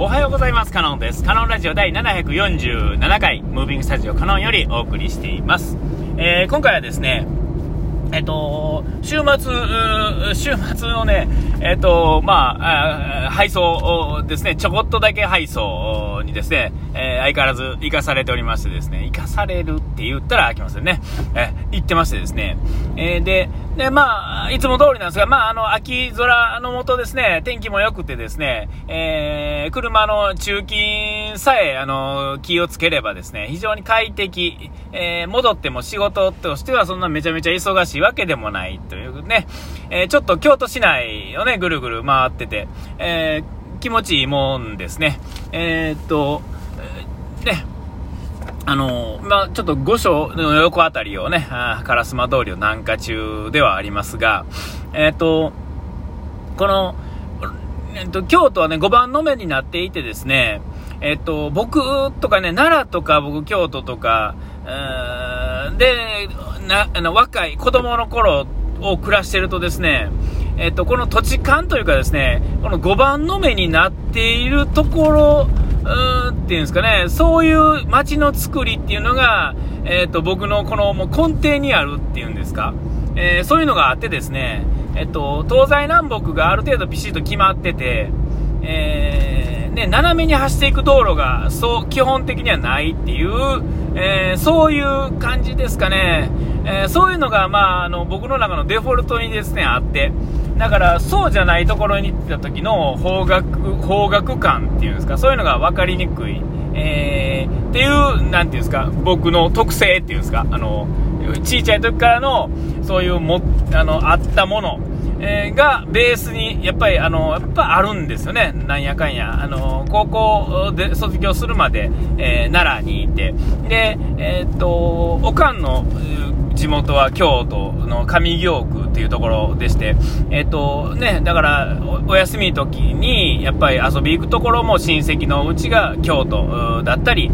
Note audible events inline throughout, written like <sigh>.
おはようございます。カノンです。カノンラジオ第747回、ムービングスタジオカノンよりお送りしています。えー、今回はですね、えっと、週末、週末のね、えっと、まあ、配送ですね、ちょこっとだけ配送にですね、えー、相変わらず行かされておりましてですね、行かされるって言ったら飽きますよね。えー、行ってましてですね、えー、で、で、まあ、いつも通りなんですが、まあ、あの、秋空の下ですね、天気も良くてですね、えー、車の中勤さえ、あの、気をつければですね、非常に快適、えー、戻っても仕事としてはそんなめちゃめちゃ忙しいわけでもないというね、えー、ちょっと京都市内をね、ぐるぐる回ってて、えー、気持ちいいもんですね。えー、っと、ね、あの、まあ、ちょっと五所の横あたりをね、烏丸通りを南下中ではありますが、えっ、と、この、えっ、と、京都はね、5番の目になっていてですね、えっ、と、僕とかね、奈良とか僕、京都とか、で、な、あの、若い子供の頃を暮らしてるとですね、えっと、この土地勘というかですね、この5番の目になっているところうーんっていうんですかね、そういう街の作りっていうのが、えっ、と、僕のこのもう根底にあるっていうんですか、えー、そういうのがあってですね、えっ、と、東西南北がある程度ピシッと決まってて、えー、ね、斜めに走っていく道路が、そう、基本的にはないっていう、えそういう感じですかね。えそういうのが、まあ、あの、僕の中のデフォルトにですね、あって、だからそうじゃないところに行った時の方角方角感っていうんですかそういうのが分かりにくい、えー、っていうなんていうんですか僕の特性っていうんですかあの小さい時からのそういうもあのあったものえー、がベースにやっぱりあのやっぱあるんですよね、なんやかんや、あの高校で卒業するまで、えー、奈良にいて、で、えー、っとおかんの地元は京都の上京区っていうところでして、えっ、とね、だからお休み時にやっぱり遊び行くところも親戚のうちが京都だったり、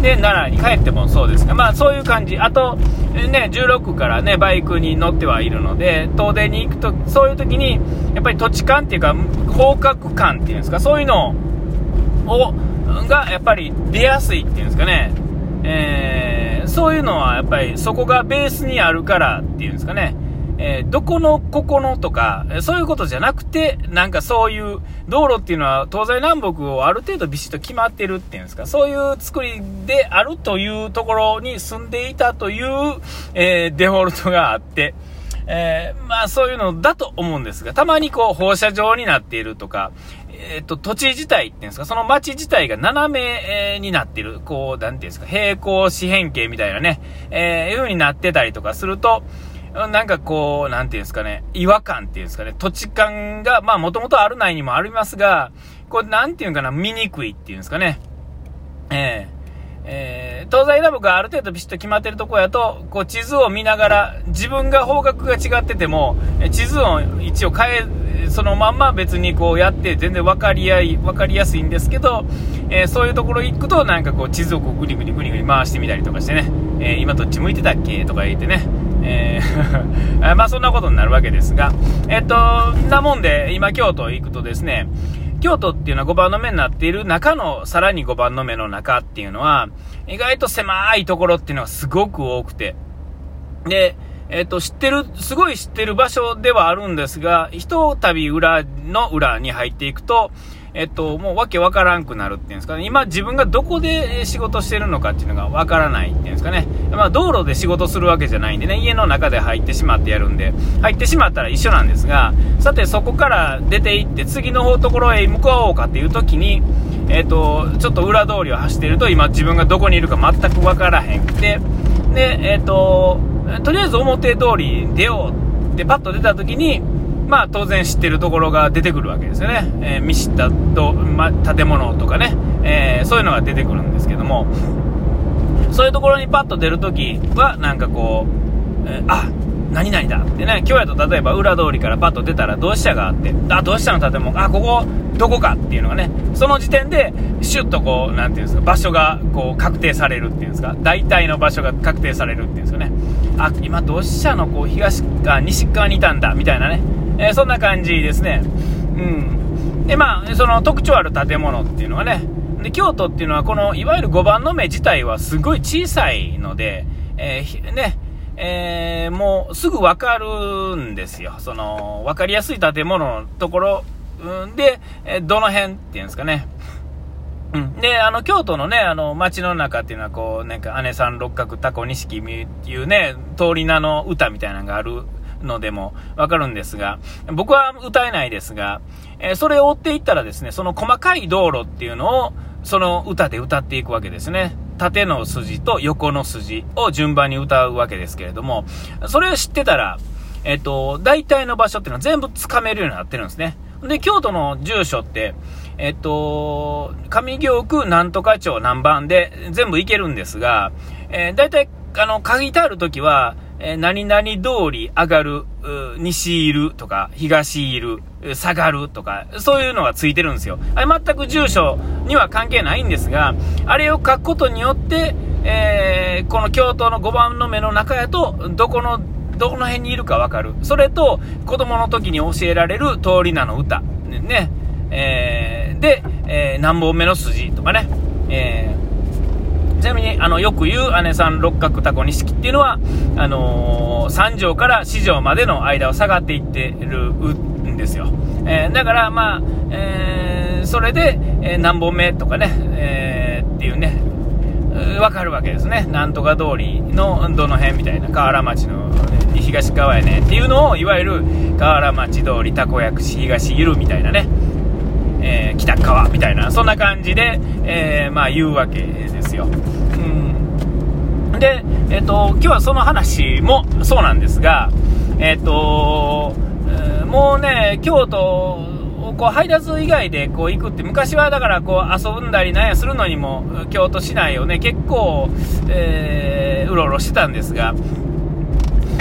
で、奈良に帰ってもそうですが、まあそういう感じ。あと、ね、16からね、バイクに乗ってはいるので、遠出に行くと、そういう時に、やっぱり土地感っていうか、方角感っていうんですか、そういうのを、がやっぱり出やすいっていうんですかね。そういうのはやっぱりそこがベースにあるからっていうんですかね。えー、どこのここのとか、そういうことじゃなくて、なんかそういう道路っていうのは東西南北をある程度ビシッと決まってるっていうんですか、そういう作りであるというところに住んでいたという、えー、デフォルトがあって、えー、まあそういうのだと思うんですが、たまにこう放射状になっているとか、えっ、と、土地自体っていうんですか、その町自体が斜め、になってる、こう、なんていうんですか、平行四辺形みたいなね、えー、いう風になってたりとかすると、なんかこう、なんていうんですかね、違和感っていうんですかね、土地感が、まあもともとある内にもありますが、こう、なんていうんかな、見にくいっていうんですかね。ええー、東西南北がある程度ビシッと決まってるとこやと、こう地図を見ながら、自分が方角が違ってても、地図を一応変え、そのまんま別にこうやって全然分かり合い、分かりやすいんですけど、えー、そういうところ行くとなんかこう地図をこうグリグリグリグリ回してみたりとかしてね、えー、今どっち向いてたっけ？とか言ってね、え <laughs> ーまあそんなことになるわけですが、えっと、なもんで、今京都行くとですね、京都っていうのは5番の目になっている中のさらに5番の目の中っていうのは、意外と狭いところっていうのがすごく多くて、で、えっ、と、知ってる、すごい知ってる場所ではあるんですが、ひとたび裏の裏に入っていくと、えっと、もうわけわからんくなるっていうんですかね。今自分がどこで仕事してるのかっていうのがわからないっていうんですかね。まあ道路で仕事するわけじゃないんでね、家の中で入ってしまってやるんで、入ってしまったら一緒なんですが、さてそこから出て行って次の方ところへ向かおうかっていう時に、えっと、ちょっと裏通りを走ってると今自分がどこにいるか全くわからへんくて、で、えっと、とりあえず表通り出ようってパッと出た時に、まあ当然知ってるところが出てくるわけですよね。えー、見知ったと、ま、建物とかね、えー、そういうのが出てくるんですけども、そういうところにパッと出るときは、なんかこう、えー、あ、何々だってね、今日やと例えば裏通りからパッと出たら同志社があって、あ、同志社の建物、あ、ここ、どこかっていうのがね、その時点で、シュッとこう、なんていうんですか、場所がこう確定されるっていうんですか、大体の場所が確定されるっていうんですよね。あ、今、同志社の？こう東か西側にいたんだ、みたいなね。えー、そんな感じですね。うん。で、まあ、その特徴ある建物っていうのはね、で京都っていうのは、このいわゆる5番の目自体はすごい小さいので、えー、ね、えー、もうすぐ分かるんですよ。その、分かりやすい建物のところ、で、えどの辺っていうんですかね。うん。で、あの、京都のね、あの、街の中っていうのは、こう、なんか、姉さん六角タコ錦っていうね、通り名の歌みたいなのがあるのでもわかるんですが、僕は歌えないですが、え、それを追っていったらですね、その細かい道路っていうのを、その歌で歌っていくわけですね。縦の筋と横の筋を順番に歌うわけですけれども、それを知ってたら、えっと、大体の場所っていうのは全部つかめるようになってるんですね。で、京都の住所って、えっと、上京区なんとか町何番で全部行けるんですが、えー、大体、あの、書いてあるときは、え、何々通り上がる、西いるとか、東いる、下がるとか、そういうのがついてるんですよ。あれ全く住所には関係ないんですが、あれを書くことによって、えー、この京都の5番の目の中やと、どこの、どこの辺にいるかわかる。それと、子供の時に教えられる通り名の歌。ね。えー、で、えー、何本目の筋とかね。えーちなみに、あの、よく言う姉さん六角タコ錦っていうのは、あのー、三条から四条までの間を下がっていってるんですよ。えー、だから、まあ、えー、それで、え何本目とかね、えっていうね、わかるわけですね。なんとか通りのどの辺みたいな、河原町の、ね、東側やねっていうのを、いわゆる河原町通り、たこ焼くし、東いるみたいなね、えー、北川みたいな、そんな感じで、えー、まあ言うわけですよ。で、えっ、と、今日はその話もそうなんですが、えっ、と、もうね、京都を、こう配達以外でこう行くって昔はだからこう遊んだりなんやするのにも京都市内をね結構、えー、うろうろしてたんですが、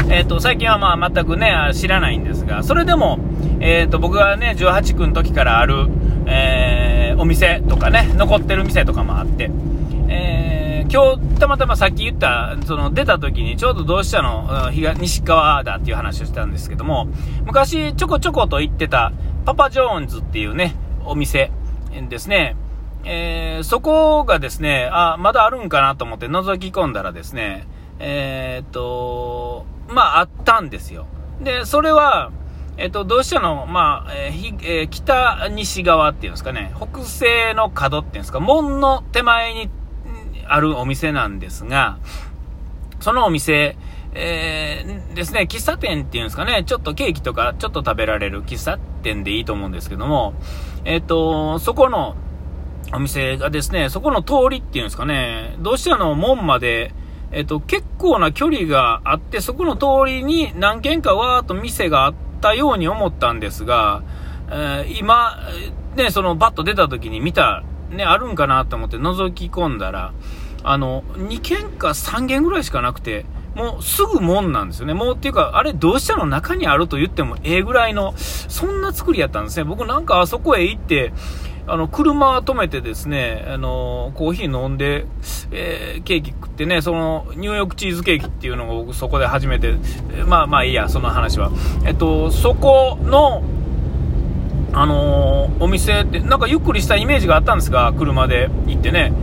えーと、最近はまあ全くね知らないんですがそれでも、えーと僕がね18区の時からある、えー、お店とかね、残ってる店とかもあって、今日たまたまさっき言った、その出た時にちょうど同志社の？西側だっていう話をしたんですけども、昔ちょこちょこと行ってたパパジョーンズっていうね、お店ですね、えー、そこがですね、あ、まだあるんかなと思って覗き込んだらですね、えー、っと、まああったんですよ。で、それは、えっと、同志社の、まあ、えーえー、北西側っていうんですかね、北西の角っていうんですか、門の手前にあるお店なんですが、そのお店、えー、ですね、喫茶店っていうんですかね、ちょっとケーキとかちょっと食べられる喫茶店でいいと思うんですけども、えっと、そこのお店がですね、そこの通りっていうんですかね、同志社の門まで、えっと、結構な距離があって、そこの通りに何軒かわーっと店があっ、たように思ったんですが、え、今、ね、そのバッと出た時に見た、ね、あるんかなと思って覗き込んだら、あの、2軒か3軒ぐらいしかなくて、もうすぐ門なんですよね。もうっていうか、あれ、同志社の中にあると言ってもええぐらいの、そんな作りやったんですね。僕なんかあそこへ行って、あの、車止めてですね、あの、コーヒー飲んで、えー、ケーキ食ってね、その、ニューヨークチーズケーキっていうのを僕そこで初めて、まあまあいいや、その話は。えっと、そこの、あのー、お店って、なんかゆっくりしたイメージがあったんですが、車で行ってね、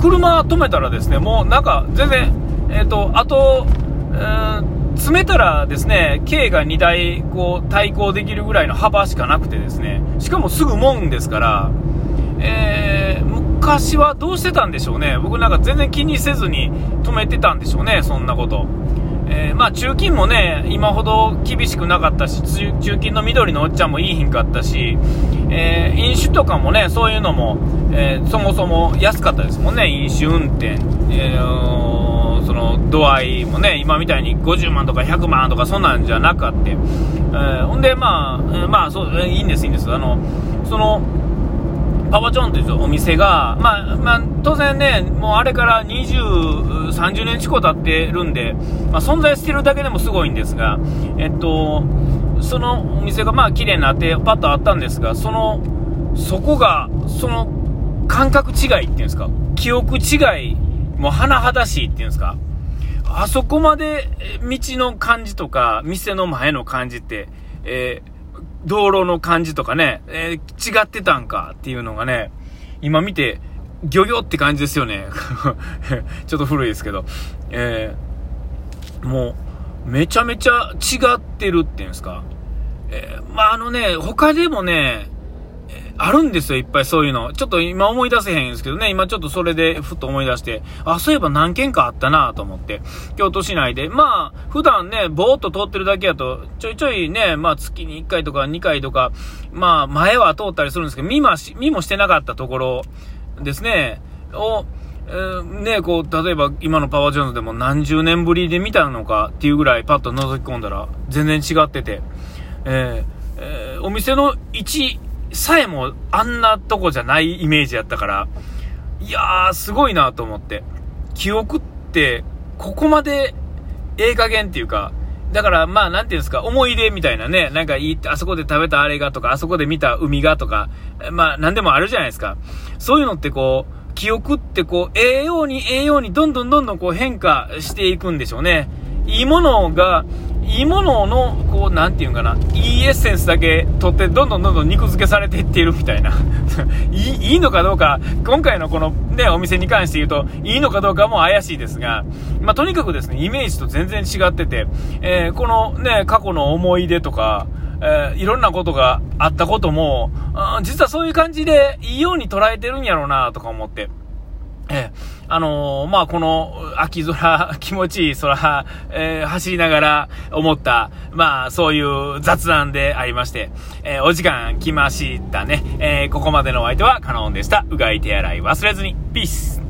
車止めたらですね、もうなんか全然、えっ、と、あと、えー詰めたらですね、K が2台こう対抗できるぐらいの幅しかなくてですね、しかもすぐ門ですから、えー、昔はどうしてたんでしょうね。僕なんか全然気にせずに止めてたんでしょうね、そんなこと。えー、まあ中金もね、今ほど厳しくなかったし、中金の緑のおっちゃんもいい品かったし、えー、飲酒とかもね、そういうのも、えー、そもそも安かったですもんね、飲酒運転。えその度合いもね、今みたいに50万とか100万とかそんなんじゃなくて、えほんで、まあ、まあ、そう、いいんです、いいんです。あの、その、パパチョンというお店が、まあ、まあ、当然ね、もうあれから20、30年近く経ってるんで、まあ、存在してるだけでもすごいんですが、えっと、そのお店がまあ綺麗になってパッとあったんですが、その、そこが、その感覚違いっていうんですか、記憶違い、もう甚だしいっていうんですか、あそこまで道の感じとか、店の前の感じって、えー道路の感じとかね、えー、違ってたんかっていうのがね、今見て、ギョギョって感じですよね。<laughs> ちょっと古いですけど。えー、もう、めちゃめちゃ違ってるっていうんですか。えー、まあ、あのね、他でもね、あるんですよ、いっぱいそういうの。ちょっと今思い出せへんんですけどね、今ちょっとそれでふっと思い出して、あ、そういえば何件かあったなと思って、京都市内で。まあ、普段ね、ぼーっと通ってるだけやと、ちょいちょいね、まあ月に1回とか2回とか、まあ前は通ったりするんですけど、見まし、見もしてなかったところですね、を、えー、ね、こう、例えば今のパワージョーンズでも何十年ぶりで見たのかっていうぐらいパッと覗き込んだら全然違ってて、えーえー、お店の位置さえもあんなとこじゃないイメージやったから、いやー、すごいなと思って。記憶って、ここまで、ええ加減っていうか、だから、まあ、なんていうんですか、思い出みたいなね、なんかいい、あそこで食べたあれがとか、あそこで見た海がとか、まあ、なんでもあるじゃないですか。そういうのってこう、記憶ってこう、ええようにええようにどんどんどんどんこう変化していくんでしょうね。いいものが、いいものの、こう、なんていうかな、いいエッセンスだけ取って、どんどんどんどん肉付けされていっているみたいな。<laughs> いい、いいのかどうか、今回のこのね、お店に関して言うと、いいのかどうかも怪しいですが、まあ、とにかくですね、イメージと全然違ってて、えー、このね、過去の思い出とか、えー、いろんなことがあったことも、実はそういう感じでいいように捉えてるんやろうなとか思って。えー、あのー、まあ、この秋空、<laughs> 気持ちいい空、えー、走りながら思った、まあ、そういう雑談でありまして、えお時間来ましたね。えここまでのお相手はカノンでした。うがい手洗い忘れずに。ピース